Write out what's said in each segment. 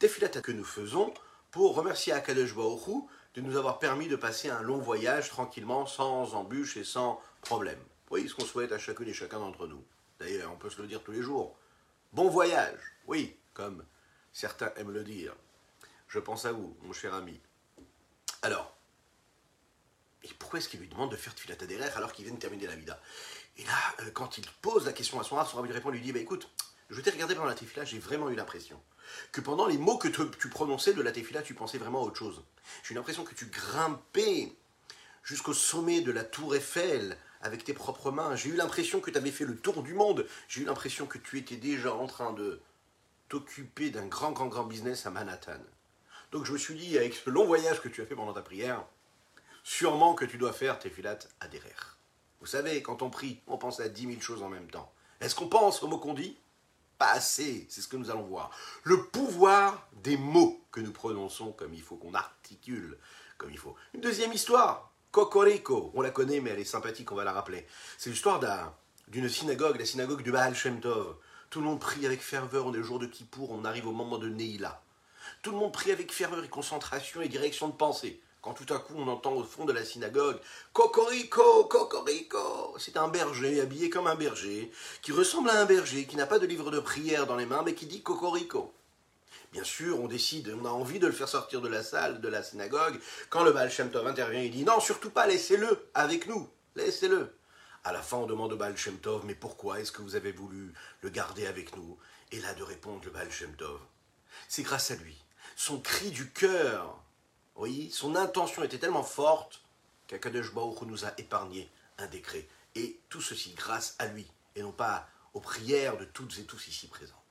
Que nous faisons pour remercier Akadosh Hu de nous avoir permis de passer un long voyage tranquillement, sans embûches et sans problème. Vous voyez ce qu'on souhaite à chacune et chacun d'entre nous. D'ailleurs, on peut se le dire tous les jours. Bon voyage, oui, comme certains aiment le dire. Je pense à vous, mon cher ami. Alors, et pourquoi est-ce qu'il lui demande de faire Tfilat alors qu'il vient de terminer la vida? Et là, euh, quand il pose la question à son son rabbi répond, lui dit, bah écoute, je t'ai regardé pendant la tefila, j'ai vraiment eu l'impression que pendant les mots que tu prononçais de la tefila, tu pensais vraiment à autre chose. J'ai eu l'impression que tu grimpais jusqu'au sommet de la tour Eiffel avec tes propres mains. J'ai eu l'impression que tu avais fait le tour du monde. J'ai eu l'impression que tu étais déjà en train de t'occuper d'un grand, grand, grand business à Manhattan. Donc je me suis dit, avec ce long voyage que tu as fait pendant ta prière, sûrement que tu dois faire tes filates. Vous savez, quand on prie, on pense à dix mille choses en même temps. Est-ce qu'on pense aux mots qu'on dit? C'est ce que nous allons voir. Le pouvoir des mots que nous prononçons comme il faut, qu'on articule comme il faut. Une deuxième histoire, Cocorico, on la connaît mais elle est sympathique, on va la rappeler. C'est l'histoire d'une synagogue, la synagogue de Baal Shem Tov. Tout le monde prie avec ferveur, on est le jour de Kippour, on arrive au moment de Neila. Tout le monde prie avec ferveur et concentration et direction de pensée. Quand tout à coup on entend au fond de la synagogue Cocorico, Cocorico C'est un berger habillé comme un berger, qui ressemble à un berger, qui n'a pas de livre de prière dans les mains, mais qui dit Cocorico. Bien sûr, on décide, on a envie de le faire sortir de la salle, de la synagogue. Quand le Baal Shem intervient, il dit Non, surtout pas, laissez-le avec nous, laissez-le. À la fin, on demande au Baal Shem Mais pourquoi est-ce que vous avez voulu le garder avec nous? Et là, de répondre le Baal Shem C'est grâce à lui. Son cri du cœur oui, son intention était tellement forte qu'Akadosh Baruch nous a épargné un décret. Et tout ceci grâce à lui, et non pas aux prières de toutes et tous ici présents.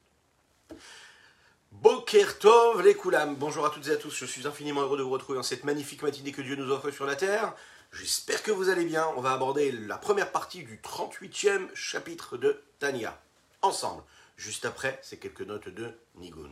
Boker Tov les Koulam. Bonjour à toutes et à tous, je suis infiniment heureux de vous retrouver dans cette magnifique matinée que Dieu nous offre sur la terre. J'espère que vous allez bien. On va aborder la première partie du 38e chapitre de Tania. Ensemble. Juste après, c'est quelques notes de Nigun.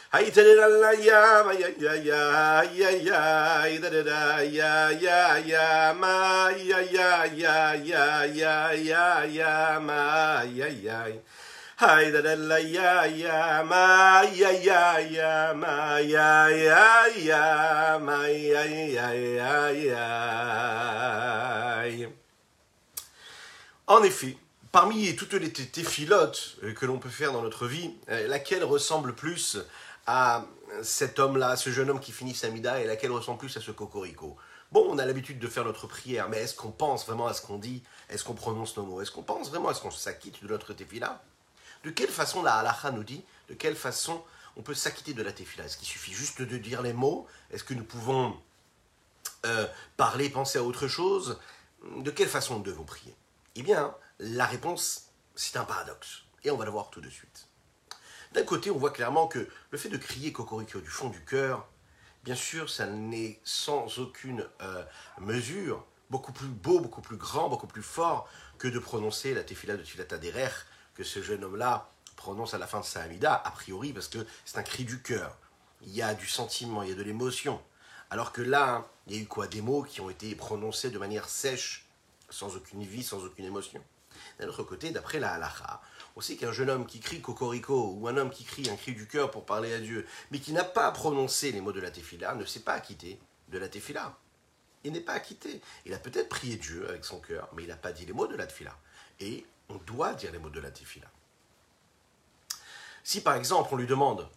Ay da da ya En effet, parmi toutes les téphilotes que l'on peut faire dans notre vie, laquelle ressemble plus à cet homme-là, ce jeune homme qui finit sa mida et laquelle ressemble plus à ce cocorico. Bon, on a l'habitude de faire notre prière, mais est-ce qu'on pense vraiment à ce qu'on dit? Est-ce qu'on prononce nos mots? Est-ce qu'on pense vraiment à ce qu'on s'acquitte de notre tefila? De quelle façon la halacha nous dit? De quelle façon on peut s'acquitter de la tefila? Est-ce qu'il suffit juste de dire les mots? Est-ce que nous pouvons euh, parler, penser à autre chose? De quelle façon nous devons prier? Eh bien, la réponse, c'est un paradoxe. Et on va le voir tout de suite. D'un côté, on voit clairement que le fait de crier Cocorico du fond du cœur, bien sûr, ça n'est sans aucune euh, mesure beaucoup plus beau, beaucoup plus grand, beaucoup plus fort que de prononcer la tefila de Tfilata Derer que ce jeune homme-là prononce à la fin de sa Hamida, a priori parce que c'est un cri du cœur. Il y a du sentiment, il y a de l'émotion. Alors que là, il y a eu quoi? Des mots qui ont été prononcés de manière sèche, sans aucune vie, sans aucune émotion. D'un autre côté, d'après la halacha, on qu'un jeune homme qui crie cocorico ou un homme qui crie un cri du cœur pour parler à Dieu, mais qui n'a pas prononcé les mots de la tefila, ne s'est pas acquitté de la tefila. Il n'est pas acquitté. Il a peut-être prié Dieu avec son cœur, mais il n'a pas dit les mots de la tefila. Et on doit dire les mots de la tefila. Si par exemple on lui demande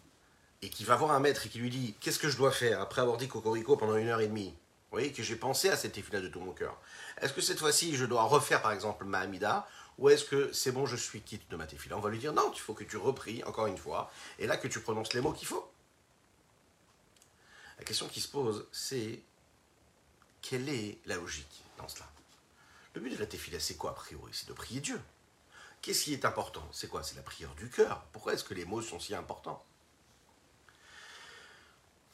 et qu'il va voir un maître et qui lui dit qu'est-ce que je dois faire après avoir dit cocorico pendant une heure et demie, vous voyez que j'ai pensé à cette tefila de tout mon cœur. Est-ce que cette fois-ci je dois refaire par exemple ma Hamida ou est-ce que c'est bon, je suis quitte de ma tefila On va lui dire non, il faut que tu repries encore une fois, et là que tu prononces les mots qu'il faut. La question qui se pose, c'est quelle est la logique dans cela? Le but de la tefila, c'est quoi a priori? C'est de prier Dieu. Qu'est-ce qui est important? C'est quoi? C'est la prière du cœur. Pourquoi est-ce que les mots sont si importants?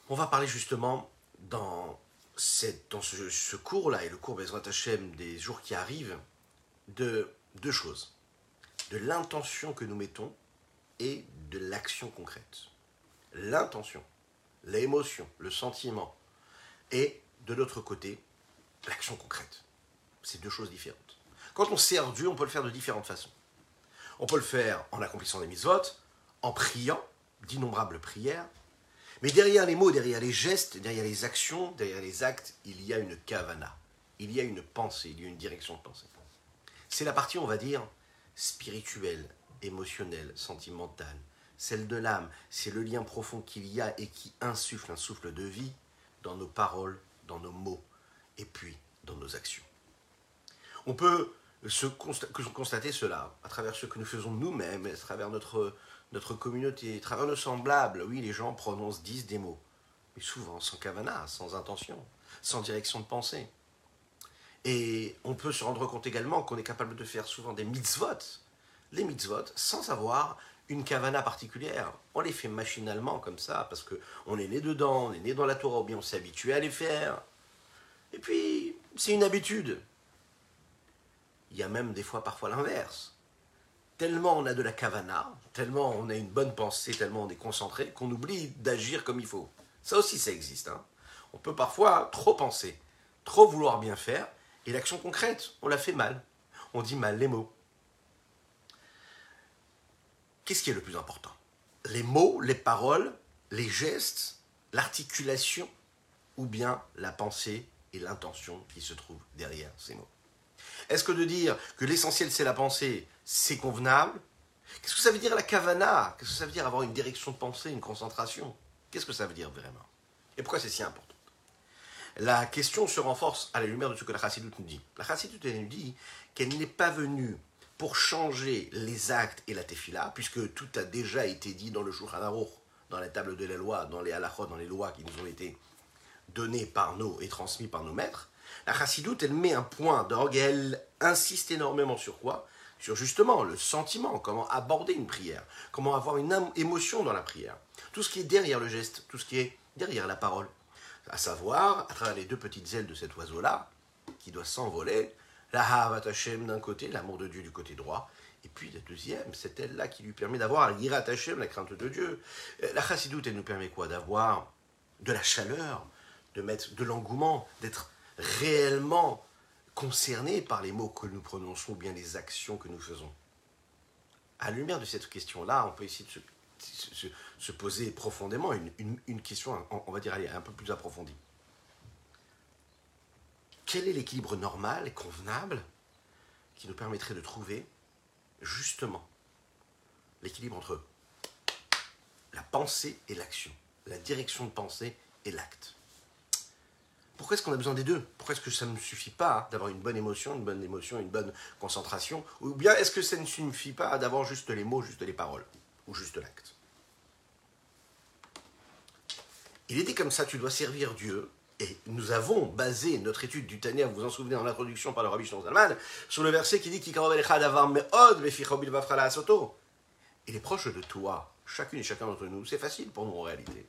On va parler justement dans, cette, dans ce, cours-là et le cours Bezrat Hashem des jours qui arrivent de deux choses. De l'intention que nous mettons et de l'action concrète. L'intention, l'émotion, le sentiment et de l'autre côté, l'action concrète. C'est deux choses différentes. Quand on sert Dieu, on peut le faire de différentes façons. On peut le faire en accomplissant des mitzvot, en priant, d'innombrables prières, mais derrière les mots, derrière les gestes, derrière les actions, derrière les actes, il y a une kavana, il y a une pensée, il y a une direction de pensée. C'est la partie, on va dire, spirituelle, émotionnelle, sentimentale, celle de l'âme, c'est le lien profond qu'il y a et qui insuffle un souffle de vie dans nos paroles, dans nos mots, et puis dans nos actions. On peut se constater cela à travers ce que nous faisons nous-mêmes, à travers notre, notre communauté, travers nos semblables. Oui, les gens prononcent, disent des mots, mais souvent sans kavana, sans intention, sans direction de pensée. Et on peut se rendre compte également qu'on est capable de faire souvent des mitzvot, les mitzvot, sans avoir une kavana particulière. On les fait machinalement comme ça, parce qu'on est né dedans, on est né dans la Torah, ou bien on s'est habitué à les faire. Et puis, c'est une habitude. Il y a même des fois parfois l'inverse. Tellement on a de la kavana, tellement on a une bonne pensée, tellement on est concentré, qu'on oublie d'agir comme il faut. Ça aussi, ça existe. Hein. On peut parfois trop penser, trop vouloir bien faire, et l'action concrète, on la fait mal. On dit mal les mots. Qu'est-ce qui est le plus important? Les mots, les paroles, les gestes, l'articulation, ou bien la pensée et l'intention qui se trouvent derrière ces mots? Est-ce que de dire que l'essentiel c'est la pensée, c'est convenable. Qu'est-ce que ça veut dire la kavana? Qu'est-ce que ça veut dire avoir une direction de pensée, une concentration? Qu'est-ce que ça veut dire vraiment? Et pourquoi c'est si important? La question se renforce à la lumière de ce que la Chassidoute nous dit. La Chassidoute nous dit qu'elle n'est pas venue pour changer les actes et la tefila, puisque tout a déjà été dit dans le Shulchan Aruch, dans la table de la loi, dans les halachot, dans les lois qui nous ont été données par nous et transmises par nos maîtres. La chassidoute, elle met un point d'orgue elle insiste énormément sur quoi? Sur justement le sentiment, comment aborder une prière, comment avoir une émotion dans la prière. Tout ce qui est derrière le geste, tout ce qui est derrière la parole. À savoir, à travers les deux petites ailes de cet oiseau-là, qui doit s'envoler, la Havat Hashem d'un côté, l'amour de Dieu du côté droit, et puis la deuxième, c'est elle-là qui lui permet d'avoir l'Irat Hashem, la crainte de Dieu. La chassidoute, elle nous permet quoi? D'avoir de la chaleur, de mettre de l'engouement, d'être réellement concernés par les mots que nous prononçons ou bien les actions que nous faisons À la lumière de cette question-là, on peut essayer de se, poser profondément une, question, on va dire, un peu plus approfondie. Quel est l'équilibre normal et convenable qui nous permettrait de trouver justement l'équilibre entre la pensée et l'action, la direction de pensée et l'acte? Pourquoi est-ce qu'on a besoin des deux? Pourquoi est-ce que ça ne suffit pas d'avoir une bonne émotion, une bonne émotion, une bonne concentration? Ou bien est-ce que ça ne suffit pas d'avoir juste les mots, juste les paroles? Ou juste l'acte? Il était comme ça, tu dois servir Dieu. Et nous avons basé notre étude du Tania, vous vous en souvenez en introduction par le Rabbi Zalman, sur le verset qui dit Il est proche de toi, chacune et chacun d'entre nous. C'est facile pour nous en réalité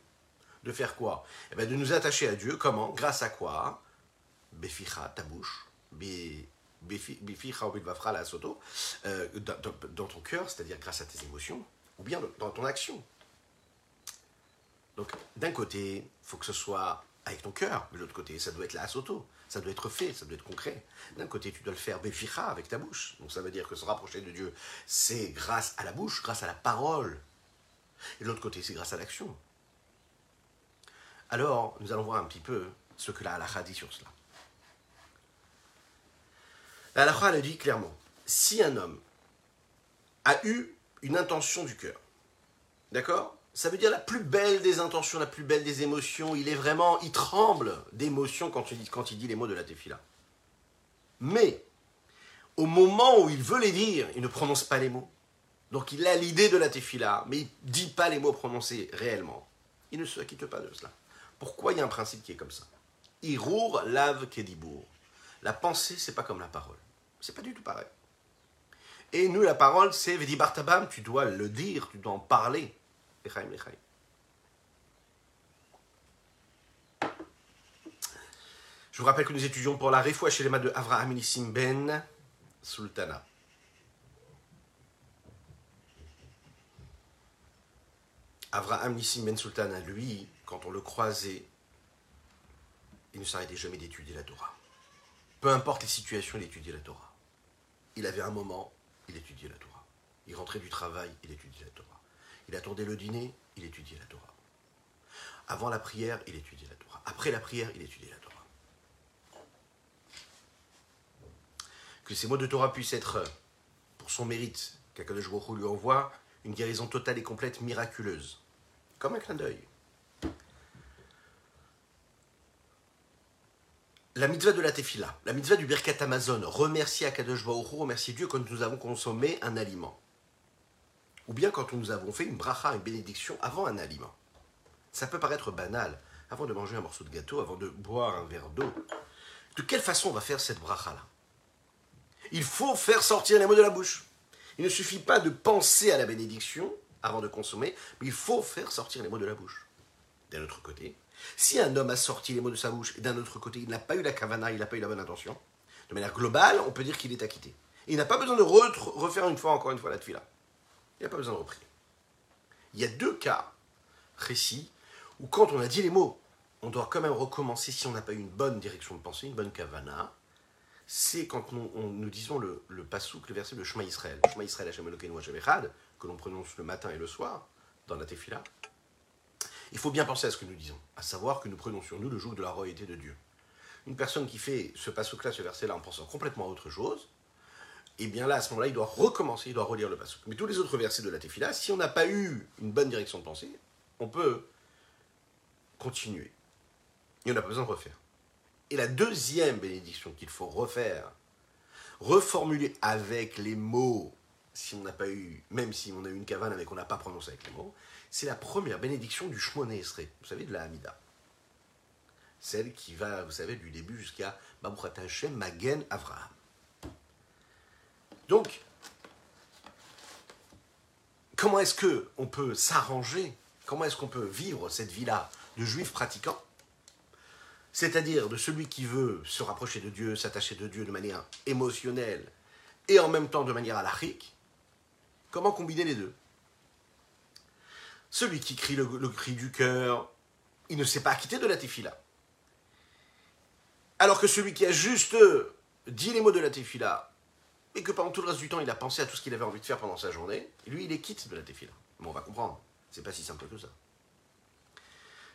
de faire quoi eh bien, De nous attacher à Dieu. Comment? Grâce à quoi? Beficha, ta bouche. Beficha la soto. Euh, dans ton cœur, c'est-à-dire grâce à tes émotions, ou bien dans ton action. Donc, d'un côté, il faut que ce soit avec ton cœur, de l'autre côté, ça doit être la soto. Ça doit être fait, ça doit être concret. D'un côté, tu dois le faire beficha avec ta bouche. Donc, ça veut dire que se rapprocher de Dieu, c'est grâce à la bouche, grâce à la parole. Et de l'autre côté, c'est grâce à l'action. Alors, nous allons voir un petit peu ce que la halakha dit sur cela. La halakha, elle dit clairement, si un homme a eu une intention du cœur, d'accord Ça veut dire la plus belle des intentions, la plus belle des émotions, il est vraiment, il tremble d'émotion quand, il, dit les mots de la tefila. Mais, au moment où il veut les dire, il ne prononce pas les mots. Donc il a l'idée de la tefila, mais il ne dit pas les mots prononcés réellement. Il ne se quitte pas de cela. Pourquoi il y a un principe qui est comme ça? Irour lave kedibour. La pensée, c'est pas comme la parole. C'est pas du tout pareil. Et nous, la parole, c'est Vedi Bartabam, tu dois le dire, tu dois en parler. Je vous rappelle que nous étudions pour la Refoua les de Avraham Nissim Ben Sultana. Avraham Nissim Ben Sultana, lui, quand on le croisait, il ne s'arrêtait jamais d'étudier la Torah. Peu importe les situations, il étudiait la Torah. Il avait un moment, il étudiait la Torah. Il rentrait du travail, il étudiait la Torah. Il attendait le dîner, il étudiait la Torah. Avant la prière, il étudiait la Torah. Après la prière, il étudiait la Torah. Que ces mots de Torah puissent être, pour son mérite, qu'Akadosh Baruch lui envoie, une guérison totale et complète, miraculeuse. Comme un clin d'œil. La mitzvah de la tefila, la mitzvah du Birkat Amazon, remercier Akadosh Baruch remercier Dieu quand nous avons consommé un aliment. Ou bien quand nous avons fait une bracha, une bénédiction avant un aliment. Ça peut paraître banal, avant de manger un morceau de gâteau, avant de boire un verre d'eau. De quelle façon on va faire cette bracha-là? Il faut faire sortir les mots de la bouche. Il ne suffit pas de penser à la bénédiction avant de consommer, mais il faut faire sortir les mots de la bouche. D'un autre côté, si un homme a sorti les mots de sa bouche et d'un autre côté il n'a pas eu la kavana, il n'a pas eu la bonne intention, de manière globale, on peut dire qu'il est acquitté. il n'a pas besoin de refaire une fois, encore une fois, la tefila. Il n'a pas besoin de reprier. Il y a deux cas précis où quand on a dit les mots, on doit quand même recommencer si on n'a pas eu une bonne direction de pensée, une bonne kavana. C'est quand nous, nous disons le, le pasouk, le verset de Shema Israël. Shema Israël que l'on prononce le matin et le soir dans la tefila. Il faut bien penser à ce que nous disons, à savoir que nous prenons sur nous le joug de la royauté de Dieu. Une personne qui fait ce pasouk-là, ce verset-là, en pensant complètement à autre chose, et eh bien là, à ce moment-là, il doit recommencer, il doit relire le pasouk. Mais tous les autres versets de la tefila, si on n'a pas eu une bonne direction de pensée, on peut continuer. Et on n'a pas besoin de refaire. Et la deuxième bénédiction qu'il faut refaire, reformuler avec les mots, si on n'a pas eu, même si on a eu une cavane mais qu'on n'a pas prononcé avec les mots, c'est la première bénédiction du Shmoné Esrei, vous savez, de la Hamida. Celle qui va, vous savez, du début jusqu'à Babuchat Hashem Magen Avraham. Donc, comment est-ce que on peut s'arranger Comment est-ce qu'on peut vivre cette vie-là de juif pratiquant? C'est-à-dire de celui qui veut se rapprocher de Dieu, s'attacher de Dieu de manière émotionnelle et en même temps de manière alachique Comment combiner les deux? Celui qui crie le, cri du cœur, il ne s'est pas acquitté de la tefila. Alors que celui qui a juste dit les mots de la tefila, et que pendant tout le reste du temps, il a pensé à tout ce qu'il avait envie de faire pendant sa journée, lui, il est quitte de la tefila. Mais on va comprendre, c'est pas si simple que ça.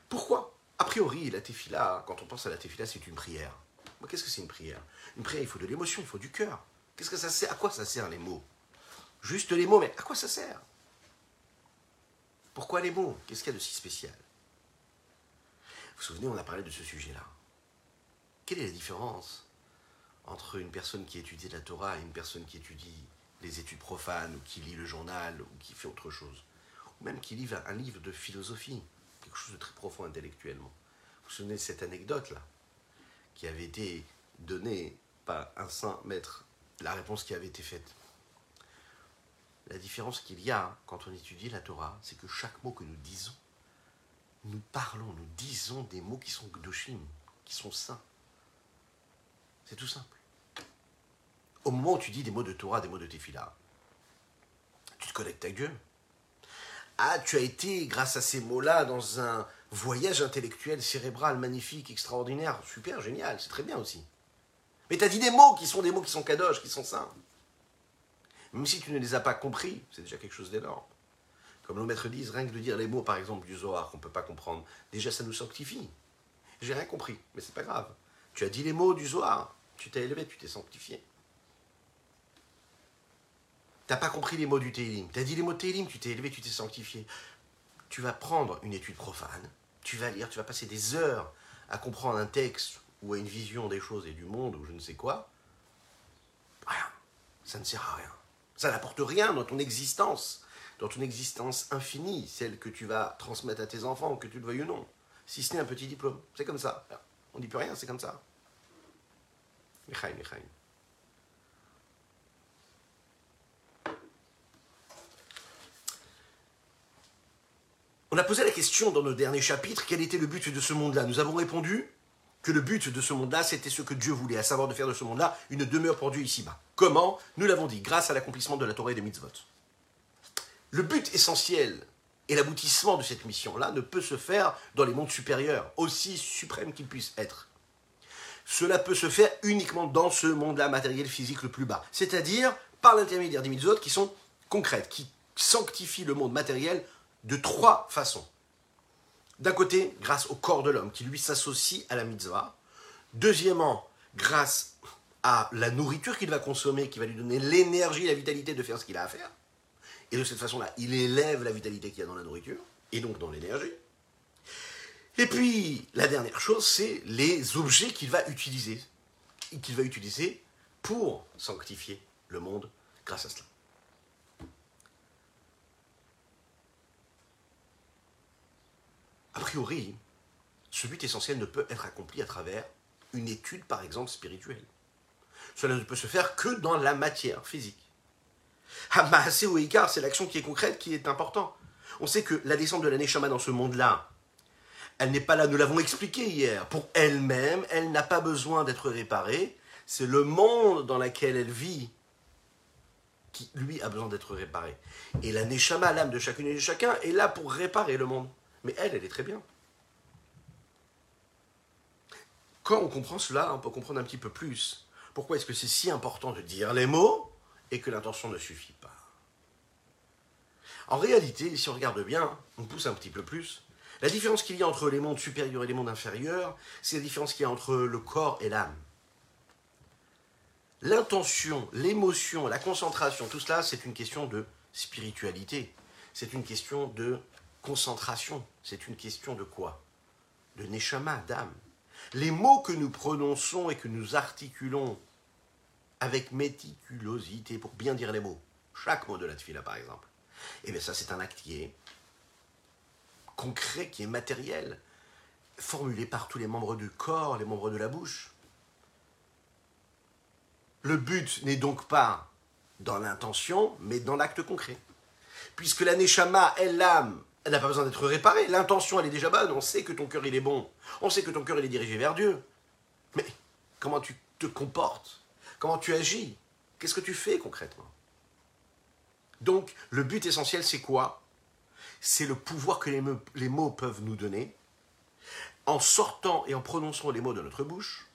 Pourquoi? A priori, la tefila, quand on pense à la tefila, c'est une prière. Qu'est-ce que c'est une prière? Une prière, il faut de l'émotion, il faut du cœur. Qu'est-ce que ça sert? À quoi ça sert les mots? Juste les mots, mais à quoi ça sert? Pourquoi les mots Qu'est-ce qu'il y a de si spécial? Vous vous souvenez, on a parlé de ce sujet-là. Quelle est la différence entre une personne qui étudie la Torah et une personne qui étudie les études profanes, ou qui lit le journal, ou qui fait autre chose? Ou même qui lit un livre de philosophie, quelque chose de très profond intellectuellement. Vous vous souvenez de cette anecdote-là, qui avait été donnée par un saint maître, la réponse qui avait été faite la différence qu'il y a quand on étudie la Torah, c'est que chaque mot que nous disons, nous parlons, nous disons des mots qui sont gdoshim, qui sont saints. C'est tout simple. Au moment où tu dis des mots de Torah, des mots de Tefillah, tu te connectes à Dieu. Ah, tu as été, grâce à ces mots-là, dans un voyage intellectuel, cérébral, magnifique, extraordinaire, super, génial, c'est très bien aussi. Mais tu as dit des mots qui sont des mots qui sont kadosh, qui sont saints. Même si tu ne les as pas compris, c'est déjà quelque chose d'énorme. Comme nos maîtres disent, rien que de dire les mots, par exemple, du Zohar qu'on ne peut pas comprendre, déjà ça nous sanctifie. J'ai rien compris, mais c'est pas grave. Tu as dit les mots du Zohar, tu t'es élevé, tu t'es sanctifié. Tu n'as pas compris les mots du Télim. Tu as dit les mots Télim, tu t'es élevé, tu t'es sanctifié. Tu vas prendre une étude profane, tu vas lire, tu vas passer des heures à comprendre un texte ou à une vision des choses et du monde ou je ne sais quoi. Rien. Ça ne sert à rien. Ça n'apporte rien dans ton existence, dans ton existence infinie, celle que tu vas transmettre à tes enfants, que tu le veuilles ou non. Si ce n'est un petit diplôme. C'est comme ça. On dit plus rien, c'est comme ça. Michaï, Michaï. On a posé la question dans nos derniers chapitres, quel était le but de ce monde-là? Nous avons répondu que le but de ce monde-là, c'était ce que Dieu voulait, à savoir de faire de ce monde-là une demeure pour Dieu ici-bas. Comment Nous l'avons dit, grâce à l'accomplissement de la Torah et des mitzvot. Le but essentiel et l'aboutissement de cette mission-là ne peut se faire dans les mondes supérieurs, aussi suprêmes qu'ils puissent être. Cela peut se faire uniquement dans ce monde-là matériel physique le plus bas, c'est-à-dire par l'intermédiaire des mitzvot qui sont concrètes, qui sanctifient le monde matériel de trois façons. D'un côté, grâce au corps de l'homme qui lui s'associe à la mitzvah. Deuxièmement, grâce à la nourriture qu'il va consommer, qui va lui donner l'énergie, la vitalité de faire ce qu'il a à faire. Et de cette façon-là, il élève la vitalité qu'il y a dans la nourriture, et donc dans l'énergie. Et puis, la dernière chose, c'est les objets qu'il va utiliser. Qu'il va utiliser pour sanctifier le monde grâce à cela. A priori, ce but essentiel ne peut être accompli à travers une étude, par exemple, spirituelle. Cela ne peut se faire que dans la matière physique. Hamase ou Icar, c'est l'action qui est concrète qui est important. On sait que la descente de la Neshama dans ce monde-là, elle n'est pas là, nous l'avons expliqué hier. Pour elle-même, elle n'a pas besoin d'être réparée. C'est le monde dans lequel elle vit qui, lui, a besoin d'être réparé. Et la Neshama, l'âme de chacune et de chacun, est là pour réparer le monde. Mais elle, elle est très bien. Quand on comprend cela, on peut comprendre un petit peu plus pourquoi est-ce que c'est si important de dire les mots et que l'intention ne suffit pas. En réalité, si on regarde bien, on pousse un petit peu plus, la différence qu'il y a entre les mondes supérieurs et les mondes inférieurs, c'est la différence qu'il y a entre le corps et l'âme. L'intention, l'émotion, la concentration, tout cela, c'est une question de spiritualité. C'est une question de concentration, c'est une question de quoi? De neshama, d'âme. Les mots que nous prononçons et que nous articulons avec méticulosité pour bien dire les mots, chaque mot de la tefila par exemple, et eh bien ça c'est un acte qui est concret, qui est matériel, formulé par tous les membres du corps, les membres de la bouche. Le but n'est donc pas dans l'intention, mais dans l'acte concret. Puisque la neshama est l'âme elle n'a pas besoin d'être réparée. L'intention, elle est déjà bonne. On sait que ton cœur, il est bon. On sait que ton cœur, il est dirigé vers Dieu. Mais comment tu te comportes? Comment tu agis? Qu'est-ce que tu fais concrètement? Donc, le but essentiel, c'est quoi? C'est le pouvoir que les mots, peuvent nous donner. En sortant et en prononçant les mots de notre bouche,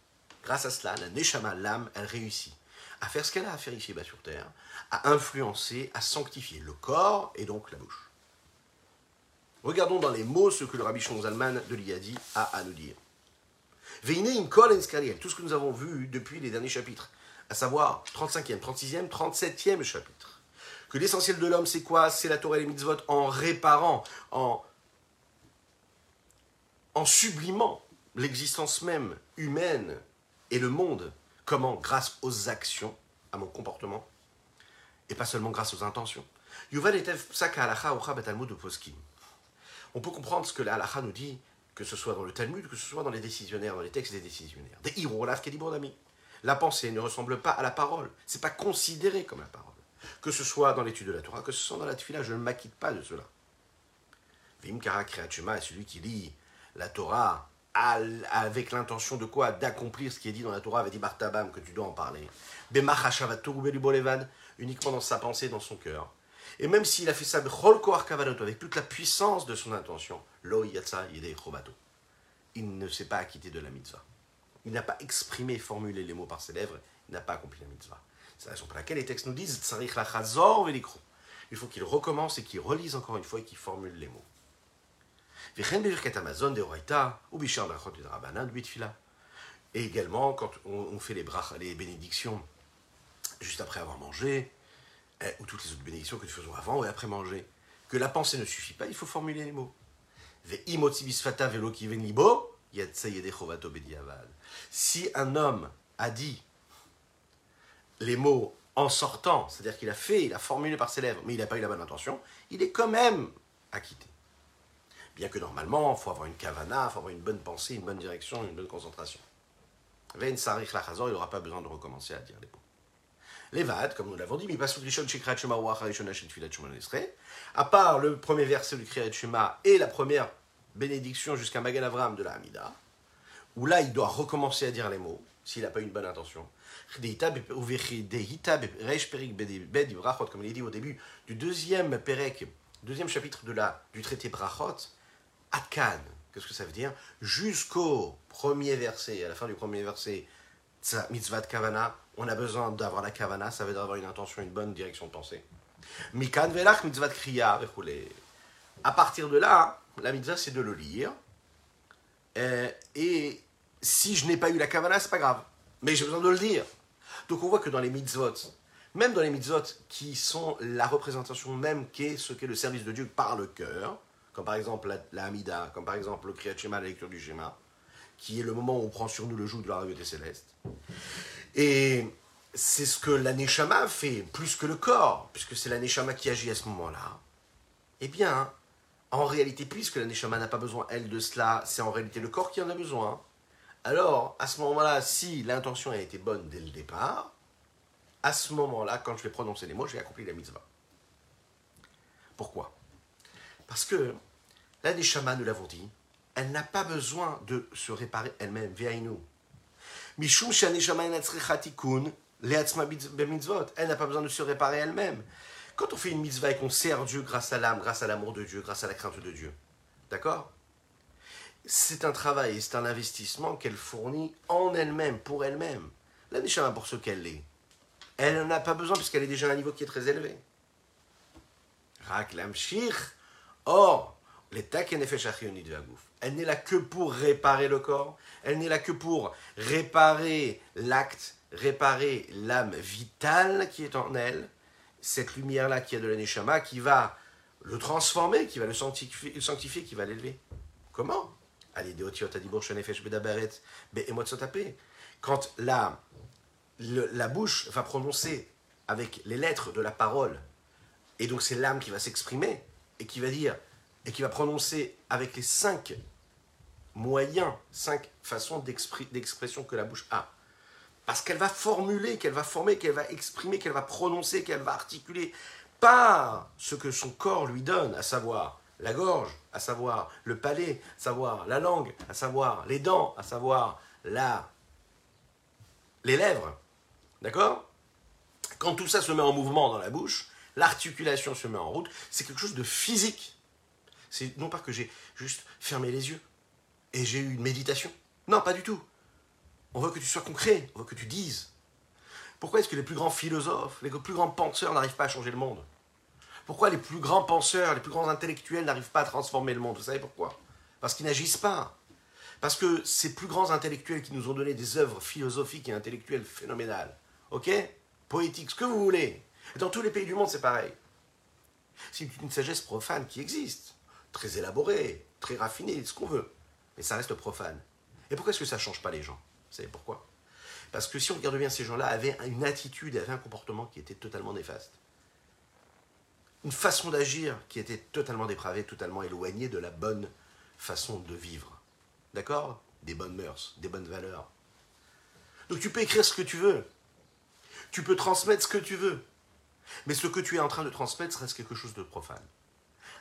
grâce à cela, la Neshama, l'âme, elle réussit à faire ce qu'elle a à faire ici-bas sur Terre, à influencer, à sanctifier le corps et donc la bouche. Regardons dans les mots ce que le rabbi Zalman de l'Iyadi a à nous dire. Veineim kol tout ce que nous avons vu depuis les derniers chapitres, à savoir 35e, 36e, 37e chapitre. Que l'essentiel de l'homme, c'est quoi? C'est la Torah et les mitzvot en réparant, en, en sublimant l'existence même humaine et le monde. Comment Grâce aux actions, à mon comportement, et pas seulement grâce aux intentions. Yuval etev psaka alacha ocha de poskim on peut comprendre ce que la nous dit, que ce soit dans le Talmud, que ce soit dans les décisionnaires, dans les textes des décisionnaires. Des La pensée ne ressemble pas à la parole. C'est pas considéré comme la parole. Que ce soit dans l'étude de la Torah, que ce soit dans la Tfila, je ne m'acquitte pas de cela. Vim Kara est celui qui lit la Torah avec l'intention de quoi? D'accomplir ce qui est dit dans la Torah, avait dit Bartabam, que tu dois en parler. Uniquement dans sa pensée, dans son cœur. Et même s'il a fait ça avec toute la puissance de son intention, il ne s'est pas acquitté de la mitzvah. Il n'a pas exprimé, formulé les mots par ses lèvres, il n'a pas accompli la mitzvah. C'est la raison pour laquelle les textes nous disent il faut qu'il recommence et qu'il relise encore une fois et qu'il formule les mots. Et également, quand on fait les, les bénédictions juste après avoir mangé, ou toutes les autres bénédictions que nous faisons avant et après manger, que la pensée ne suffit pas, il faut formuler les mots. Si un homme a dit les mots en sortant, c'est-à-dire qu'il a fait, il a formulé par ses lèvres, mais il n'a pas eu la bonne intention, il est quand même acquitté. Bien que normalement, il faut avoir une kavana, il faut avoir une bonne pensée, une bonne direction, une bonne concentration. il n'aura pas besoin de recommencer à dire les mots. Levad, comme nous l'avons dit, à part le premier verset du Kriyat Shema et la première bénédiction jusqu'à Magan Avram de la Hamida, où là, il doit recommencer à dire les mots, s'il n'a pas une bonne intention. Comme il est dit au début du deuxième perek, deuxième chapitre de la, du traité Brachot, Akan, qu'est-ce que ça veut dire? Jusqu'au premier verset, à la fin du premier verset, mitzvah de kavana, on a besoin d'avoir la kavana, ça veut dire d'avoir une intention, une bonne direction de pensée. Mikan velach mitzvah kriya, À partir de là, la mitzvah c'est de le lire. Euh, et si je n'ai pas eu la kavana, c'est pas grave. Mais j'ai besoin de le dire. Donc on voit que dans les mitzvot, même dans les mitzvot qui sont la représentation même qu'est ce qu'est le service de Dieu par le cœur, comme par exemple la, la Hamida, comme par exemple le Kriyat Shema, la lecture du Shema, qui est le moment où on prend sur nous le joug de la royauté céleste. Et c'est ce que la fait, plus que le corps, puisque c'est la qui agit à ce moment-là. Eh bien, en réalité, puisque la n'a pas besoin, elle, de cela, c'est en réalité le corps qui en a besoin. Alors, à ce moment-là, si l'intention a été bonne dès le départ, à ce moment-là, quand je vais prononcer les mots, j'ai accompli la mitzvah. Pourquoi? Parce que la nous l'avons dit, elle n'a pas besoin de se réparer elle-même, nous. Elle n'a pas besoin de se réparer elle-même. Quand on fait une mitzvah et qu'on sert Dieu grâce à l'âme, grâce à l'amour de Dieu, grâce à la crainte de Dieu, d'accord? C'est un travail, c'est un investissement qu'elle fournit en elle-même, pour elle-même. La Neshama pour ce qu'elle est. Elle n'en a pas besoin puisqu'elle est déjà à un niveau qui est très élevé. Rak Or, elle n'est là que pour réparer le corps, elle n'est là que pour réparer l'acte, réparer l'âme vitale qui est en elle, cette lumière-là qui est de l'aneshama, qui va le transformer, qui va le sanctifier, qui va l'élever. Comment? Quand la, la bouche va prononcer avec les lettres de la parole, et donc c'est l'âme qui va s'exprimer, et qui va dire et qui va prononcer avec les cinq moyens, cinq façons d'expression que la bouche a. Parce qu'elle va formuler, qu'elle va former, qu'elle va exprimer, qu'elle va prononcer, qu'elle va articuler par ce que son corps lui donne, à savoir la gorge, à savoir le palais, à savoir la langue, à savoir les dents, à savoir la... les lèvres. D'accord? Quand tout ça se met en mouvement dans la bouche, l'articulation se met en route, c'est quelque chose de physique. C'est non pas que j'ai juste fermé les yeux et j'ai eu une méditation. Non, pas du tout. On veut que tu sois concret, on veut que tu dises. Pourquoi est-ce que les plus grands philosophes, les plus grands penseurs n'arrivent pas à changer le monde? Pourquoi les plus grands penseurs, les plus grands intellectuels n'arrivent pas à transformer le monde? Vous savez pourquoi? Parce qu'ils n'agissent pas. Parce que ces plus grands intellectuels qui nous ont donné des œuvres philosophiques et intellectuelles phénoménales, ok? Poétiques, ce que vous voulez. Dans tous les pays du monde, c'est pareil. C'est une sagesse profane qui existe très élaboré, très raffiné, ce qu'on veut. Mais ça reste profane. Et pourquoi est-ce que ça ne change pas les gens? Vous savez pourquoi? Parce que si on regarde bien, ces gens-là avaient une attitude, avaient un comportement qui était totalement néfaste. Une façon d'agir qui était totalement dépravée, totalement éloignée de la bonne façon de vivre. D'accord? Des bonnes mœurs, des bonnes valeurs. Donc tu peux écrire ce que tu veux. Tu peux transmettre ce que tu veux. Mais ce que tu es en train de transmettre reste quelque chose de profane.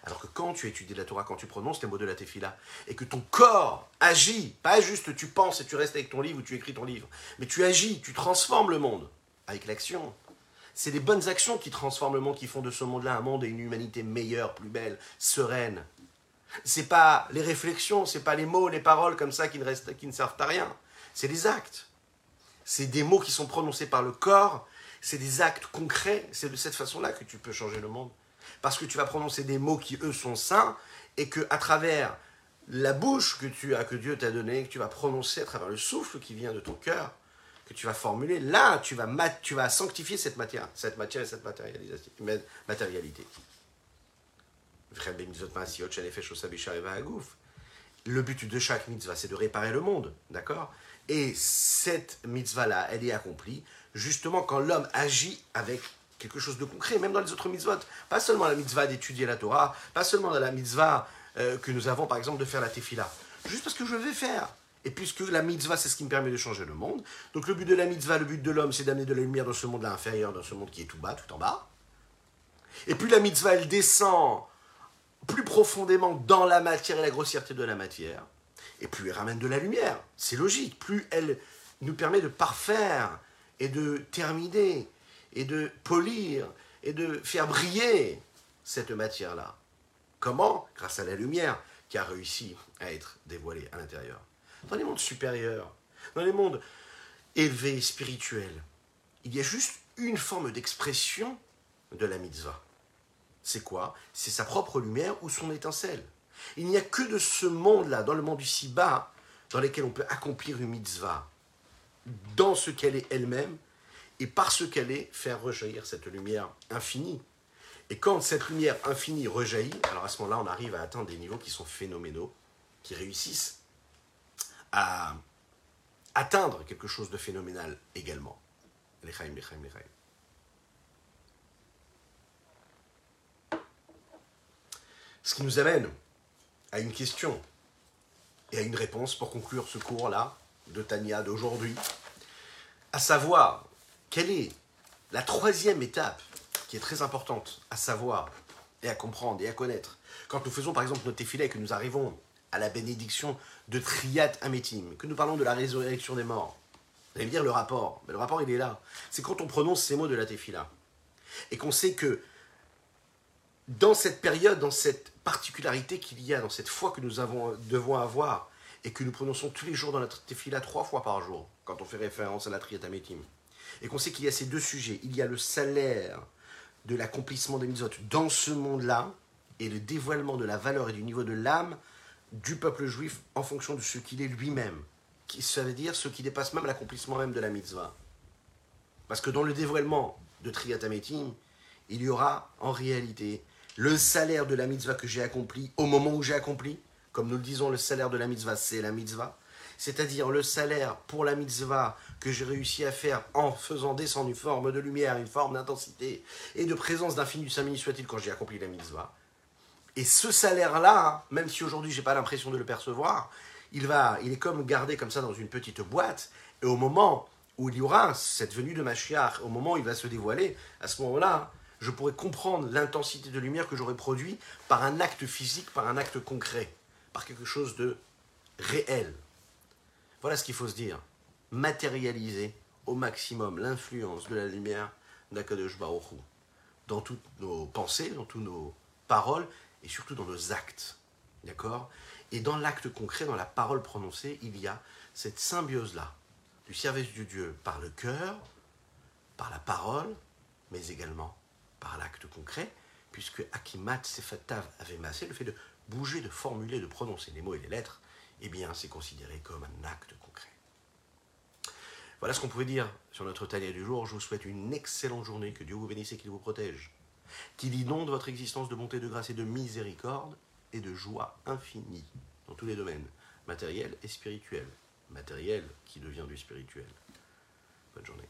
Alors que quand tu étudies la Torah, quand tu prononces les mots de la Tefila, et que ton corps agit, pas juste tu penses et tu restes avec ton livre ou tu écris ton livre, mais tu agis, tu transformes le monde avec l'action. C'est les bonnes actions qui transforment le monde, qui font de ce monde-là un monde et une humanité meilleure, plus belle, sereine. C'est pas les réflexions, c'est pas les mots, les paroles comme ça qui ne, restent, qui ne servent à rien. C'est les actes. C'est des mots qui sont prononcés par le corps, c'est des actes concrets. C'est de cette façon-là que tu peux changer le monde parce que tu vas prononcer des mots qui, eux, sont saints, et que à travers la bouche que tu as, que Dieu t'a donnée, que tu vas prononcer à travers le souffle qui vient de ton cœur, que tu vas formuler, là, tu vas, tu vas sanctifier cette matière, cette matière et cette matérialité. Le but de chaque mitzvah, c'est de réparer le monde, d'accord? Et cette mitzvah-là, elle est accomplie justement quand l'homme agit avec quelque chose de concret, même dans les autres mitzvot. Pas seulement la mitzvah d'étudier la Torah, pas seulement la mitzvah euh, que nous avons par exemple de faire la tefila. Juste parce que je vais faire. Et puisque la mitzvah, c'est ce qui me permet de changer le monde, donc le but de la mitzvah, le but de l'homme, c'est d'amener de la lumière dans ce monde-là inférieur, dans ce monde qui est tout bas, tout en bas. Et puis la mitzvah, elle descend plus profondément dans la matière et la grossièreté de la matière. et plus elle ramène de la lumière. C'est logique. Plus elle nous permet de parfaire et de terminer et de polir et de faire briller cette matière-là. Comment? Grâce à la lumière qui a réussi à être dévoilée à l'intérieur. Dans les mondes supérieurs, dans les mondes élevés, spirituels, il y a juste une forme d'expression de la mitzvah. C'est quoi? C'est sa propre lumière ou son étincelle. Il n'y a que de ce monde-là, dans le monde du si-bas, dans lequel on peut accomplir une mitzvah, dans ce qu'elle est elle-même, et par ce qu'elle est, faire rejaillir cette lumière infinie. Et quand cette lumière infinie rejaillit, alors à ce moment-là, on arrive à atteindre des niveaux qui sont phénoménaux, qui réussissent à atteindre quelque chose de phénoménal également. Lechaim, lechaim, lechaim. Ce qui nous amène à une question et à une réponse pour conclure ce cours-là de Tania d'aujourd'hui, à savoir quelle est la troisième étape qui est très importante à savoir et à comprendre et à connaître. Quand nous faisons par exemple nos téfilets et que nous arrivons à la bénédiction de Triat Ametim, que nous parlons de la résurrection des morts, vous allez me dire le rapport, mais le rapport il est là. C'est quand on prononce ces mots de la tefila et qu'on sait que dans cette période, dans cette particularité qu'il y a, dans cette foi que nous avons, devons avoir, et que nous prononçons tous les jours dans notre tefila trois fois par jour, quand on fait référence à la triatamétim, et qu'on sait qu'il y a ces deux sujets, il y a le salaire de l'accomplissement des mitzvot dans ce monde-là, et le dévoilement de la valeur et du niveau de l'âme du peuple juif en fonction de ce qu'il est lui-même. Ça veut dire ce qui dépasse même l'accomplissement même de la mitzvah. Parce que dans le dévoilement de Triatamétim, il y aura en réalité le salaire de la mitzvah que j'ai accompli au moment où j'ai accompli, comme nous le disons, le salaire de la mitzvah, c'est la mitzvah, c'est-à-dire le salaire pour la mitzvah que j'ai réussi à faire en faisant descendre une forme de lumière, une forme d'intensité et de présence d'infini du saint soit-il quand j'ai accompli la mitzvah. Et ce salaire-là, même si aujourd'hui j'ai pas l'impression de le percevoir, il va, il est comme gardé comme ça dans une petite boîte. Et au moment où il y aura cette venue de Mashiach, au moment où il va se dévoiler, à ce moment-là, je pourrais comprendre l'intensité de lumière que j'aurais produit par un acte physique, par un acte concret, par quelque chose de réel. Voilà ce qu'il faut se dire. Matérialiser au maximum l'influence de la lumière d'Akadosh Baruch dans toutes nos pensées, dans toutes nos paroles et surtout dans nos actes. D'accord? Et dans l'acte concret, dans la parole prononcée, il y a cette symbiose-là du service de Dieu par le cœur, par la parole, mais également par l'acte concret, puisque Akimat Sefatav avait massé, le fait de bouger, de formuler, de prononcer les mots et les lettres, eh bien, c'est considéré comme un acte concret. Voilà ce qu'on pouvait dire sur notre tanière du jour. Je vous souhaite une excellente journée, que Dieu vous bénisse et qu'il vous protège, qu'il inonde votre existence de bonté, de grâce et de miséricorde et de joie infinie dans tous les domaines, matériels et spirituels. Matériel qui devient du spirituel. Bonne journée.